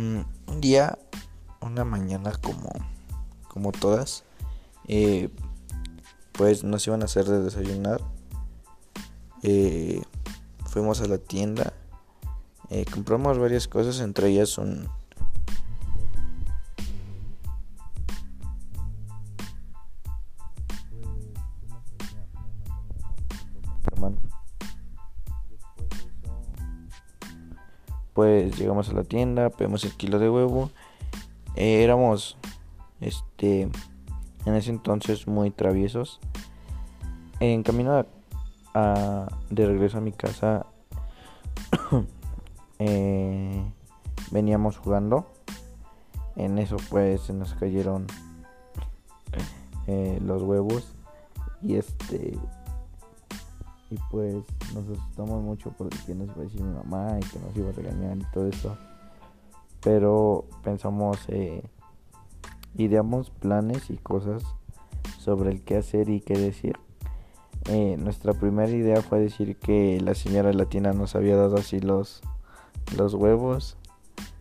Mm, un día, una mañana como, como todas, eh, pues nos iban a hacer de desayunar. Eh, fuimos a la tienda, eh, compramos varias cosas, entre ellas un... Pues llegamos a la tienda, pedimos el kilo de huevo. Eh, éramos, este, en ese entonces muy traviesos. En camino a, de regreso a mi casa, eh, veníamos jugando. En eso pues se nos cayeron eh, los huevos y este y pues nos asustamos mucho porque nos iba a decir mi mamá y que nos iba a regañar y todo eso. Pero pensamos, eh, ideamos planes y cosas sobre el qué hacer y qué decir. Eh, nuestra primera idea fue decir que la señora latina nos había dado así los, los huevos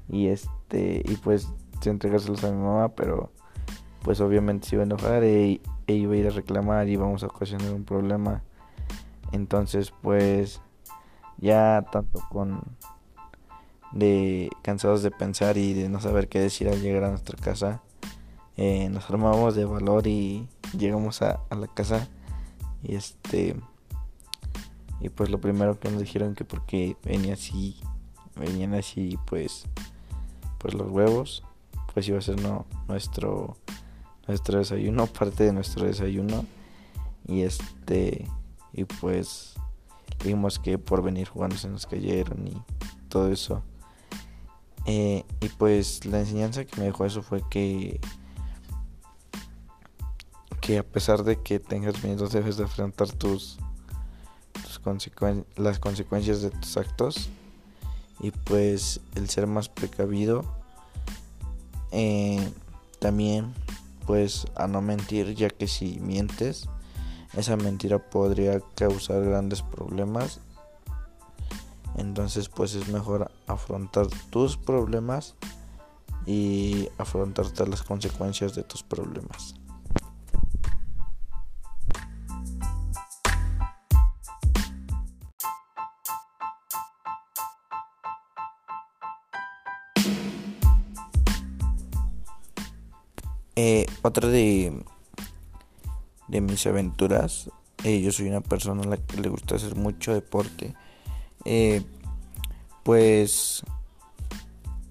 y este y pues entregárselos a mi mamá, pero pues obviamente se iba a enojar e, e iba a ir a reclamar y íbamos a ocasionar un problema entonces, pues ya tanto con de cansados de pensar y de no saber qué decir al llegar a nuestra casa, eh, nos armamos de valor y llegamos a, la casa. Y este y pues lo primero que nos dijeron que porque venía así venían así pues pues los huevos pues iba a ser no, nuestro nuestro desayuno parte de nuestro desayuno. Y este y pues vimos que por venir jugando se nos cayeron y todo eso. Eh, y pues la enseñanza que me dejó eso fue que que a pesar de que tengas miedo debes de afrontar tus, tus las consecuencias de tus actos y pues el ser más precavido eh, también pues a no mentir ya que si mientes esa mentira podría causar grandes problemas. Entonces pues es mejor afrontar tus problemas y afrontar todas las consecuencias de tus problemas. Eh, otra de de mis aventuras. Eh, yo soy una persona a la que le gusta hacer mucho deporte. Eh, pues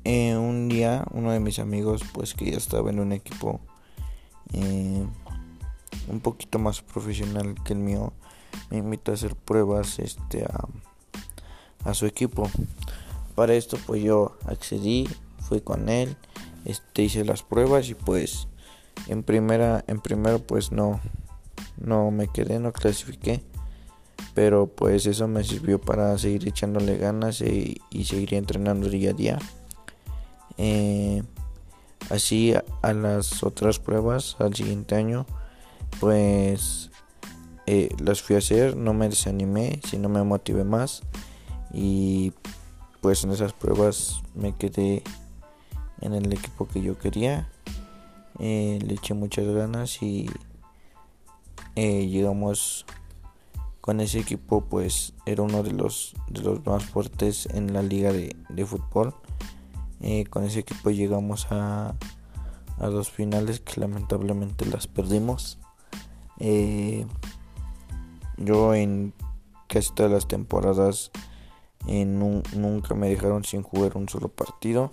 eh, un día uno de mis amigos, pues que ya estaba en un equipo un poquito más profesional que el mío, me invitó a hacer pruebas este, a, a su equipo. Para esto pues yo accedí, fui con él, este, hice las pruebas y pues en primera, en primero pues no, no me quedé, no clasifiqué. Pero pues eso me sirvió para seguir echándole ganas y, seguir entrenando día a día. Eh, así a, las otras pruebas al siguiente año pues eh, las fui a hacer, no me desanimé, sino me motivé más. Y pues en esas pruebas me quedé en el equipo que yo quería. Eh, le eché muchas ganas y eh, llegamos con ese equipo pues era uno de los de los más fuertes en la liga de, fútbol. Eh, con ese equipo llegamos a, a dos finales que lamentablemente las perdimos. Eh, yo en casi todas las temporadas nunca me dejaron sin jugar un solo partido.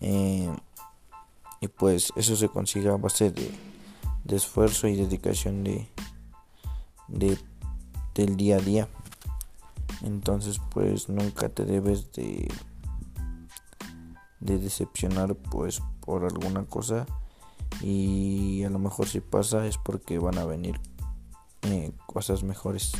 Y pues eso se consigue a base de, de esfuerzo y dedicación de, de, del día a día. Entonces pues nunca te debes de, de decepcionar pues por alguna cosa y a lo mejor si pasa es porque van a venir eh, cosas mejores.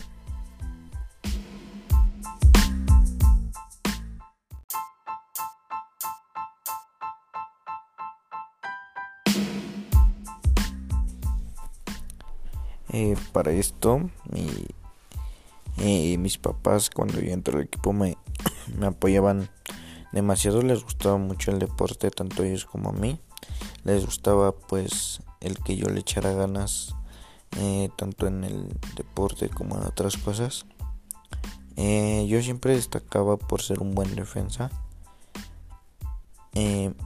Eh, para esto, eh, mis papás cuando yo entré al equipo me, me apoyaban demasiado les gustaba mucho el deporte, tanto a ellos como a mí. Les gustaba pues el que yo le echara ganas eh, tanto en el deporte como en otras cosas. Eh, yo siempre destacaba por ser un buen defensa.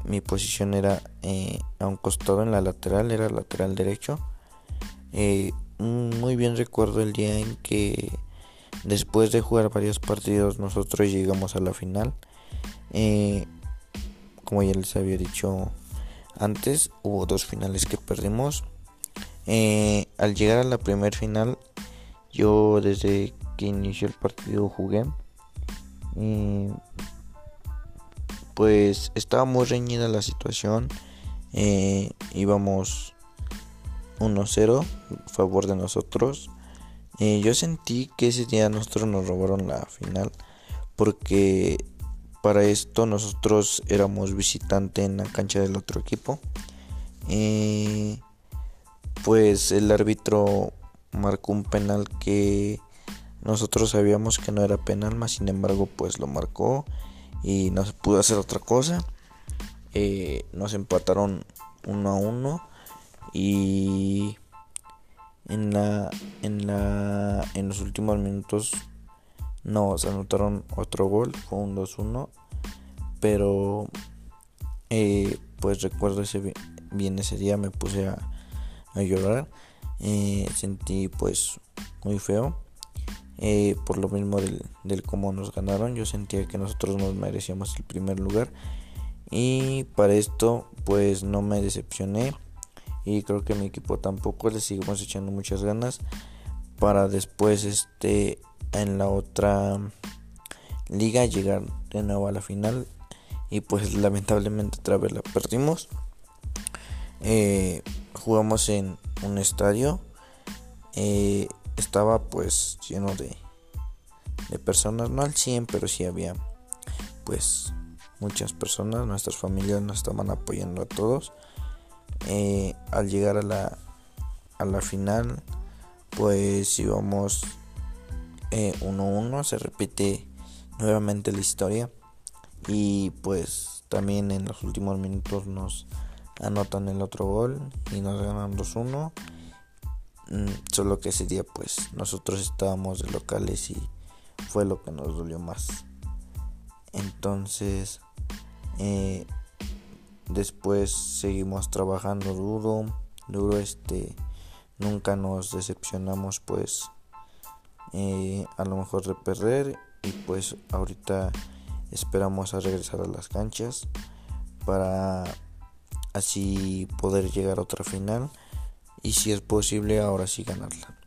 Mi posición era a un costado en la lateral, era lateral derecho. Muy bien recuerdo el día en que después de jugar varios partidos nosotros llegamos a la final. como ya les había dicho antes, hubo dos finales que perdimos. Eh, al llegar a la primer final, yo desde que inició el partido jugué. pues estaba muy reñida la situación. Eh, íbamos 1-0 a favor de nosotros. Eh, yo sentí que ese día nosotros nos robaron la final porque para esto nosotros éramos visitante en la cancha del otro equipo. Pues el árbitro marcó un penal que nosotros sabíamos que no era penal, más sin embargo pues lo marcó y no se pudo hacer otra cosa. Eh, nos empataron uno a uno y en la en la en los últimos minutos nos anotaron otro gol, fue un 2-1, pero eh, pues recuerdo ese bien ese día me puse a a llorar. Eh, sentí pues muy feo. Eh, por lo mismo del, del cómo nos ganaron. Yo sentía que nosotros nos merecíamos el primer lugar. Y para esto pues no me decepcioné. Y creo que mi equipo tampoco. Le seguimos echando muchas ganas. Para después este en la otra liga llegar de nuevo a la final. Y pues lamentablemente otra vez la perdimos. Eh, jugamos en un estadio. Eh, estaba pues lleno de, de personas, no al 100, pero sí había pues muchas personas. Nuestras familias nos estaban apoyando a todos. Eh, al llegar a la, a la final, pues íbamos 1-1. Eh, se repite nuevamente la historia. Y pues también en los últimos minutos nos anotan el otro gol y nos ganan 2-1. Mm, solo que ese día pues nosotros estábamos de locales y fue lo que nos dolió más. Entonces eh, después seguimos trabajando duro, duro este, nunca nos decepcionamos pues eh, a lo mejor de perder y pues ahorita esperamos a regresar a las canchas para así poder llegar a otra final y si es posible ahora sí ganarla.